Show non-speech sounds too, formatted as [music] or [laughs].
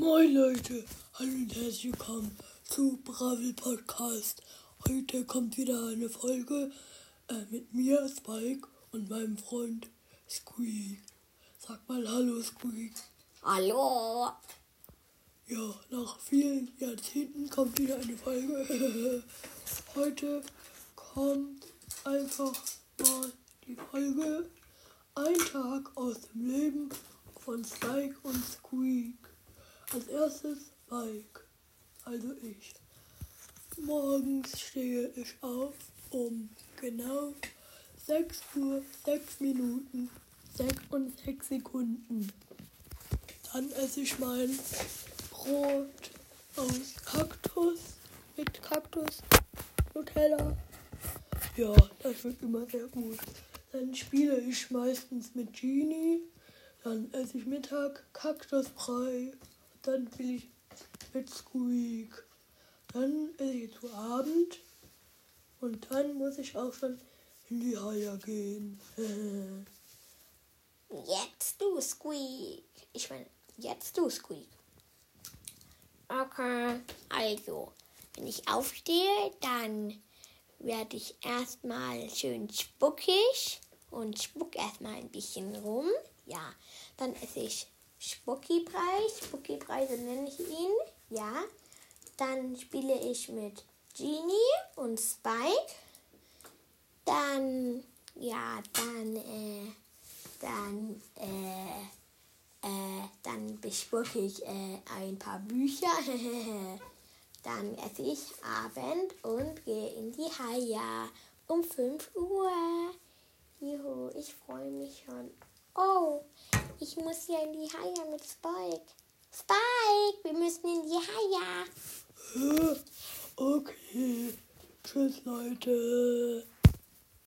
Moin Leute, hallo und herzlich willkommen zu Bravel Podcast. Heute kommt wieder eine Folge äh, mit mir, Spike, und meinem Freund Squeak. Sag mal Hallo Squeak. Hallo. Ja, nach vielen Jahrzehnten kommt wieder eine Folge. [laughs] Heute kommt einfach mal die Folge Ein Tag aus dem Leben von Spike und Squeak. Als erstes Spike, also ich. Morgens stehe ich auf um genau 6 Uhr, 6 Minuten, 6 und 6 Sekunden. Dann esse ich mein Brot aus Kaktus mit Kaktus Nutella. Ja, das wird immer sehr gut. Dann spiele ich meistens mit Genie. Dann esse ich Mittag Kaktusbrei. Dann will ich mit Squeak. Dann esse ich zu Abend. Und dann muss ich auch schon in die Haie gehen. [laughs] Jetzt du, Squeak. Ich meine, jetzt du, Squeak. Okay, also, wenn ich aufstehe, dann werde ich erstmal schön spuckig und spuck erstmal ein bisschen rum. Ja, dann esse ich Spuckibrei, so nenne ich ihn. Ja, dann spiele ich mit Genie und Spike. Dann, ja, dann, äh, dann, äh, äh, dann bespucke ich äh, ein paar Bücher. [laughs] dann esse ich Abend und gehe in die Haia um 5 Uhr. Juhu, ich freue mich schon. Oh, ich muss ja in die Haia mit Spike. Spike, wir müssen in die Haia. Okay. Tschüss, Leute.